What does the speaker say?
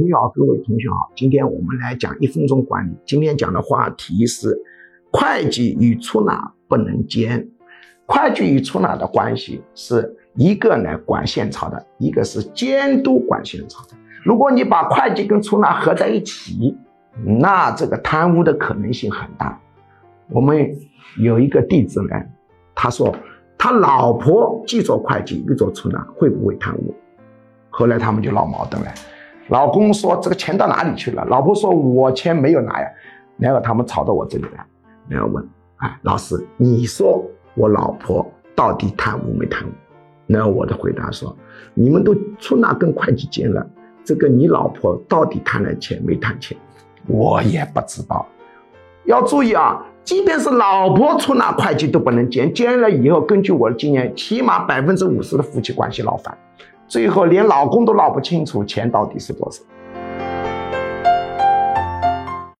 朋友好，各位同学好，今天我们来讲一分钟管理。今天讲的话题是会计与出纳不能兼。会计与出纳的关系是一个呢管现钞的，一个是监督管现钞的。如果你把会计跟出纳合在一起，那这个贪污的可能性很大。我们有一个弟子呢，他说他老婆既做会计又做出纳，会不会贪污？后来他们就闹矛盾了。老公说：“这个钱到哪里去了？”老婆说：“我钱没有拿呀。”然后他们吵到我这里来，然后问：“哎，老师，你说我老婆到底贪污没贪污？”然后我的回答说：“你们都出纳跟会计兼了，这个你老婆到底贪了钱没贪钱？我也不知道。要注意啊，即便是老婆出纳会计都不能兼，兼了以后，根据我的经验，起码百分之五十的夫妻关系闹翻。”最后连老公都闹不清楚钱到底是多少。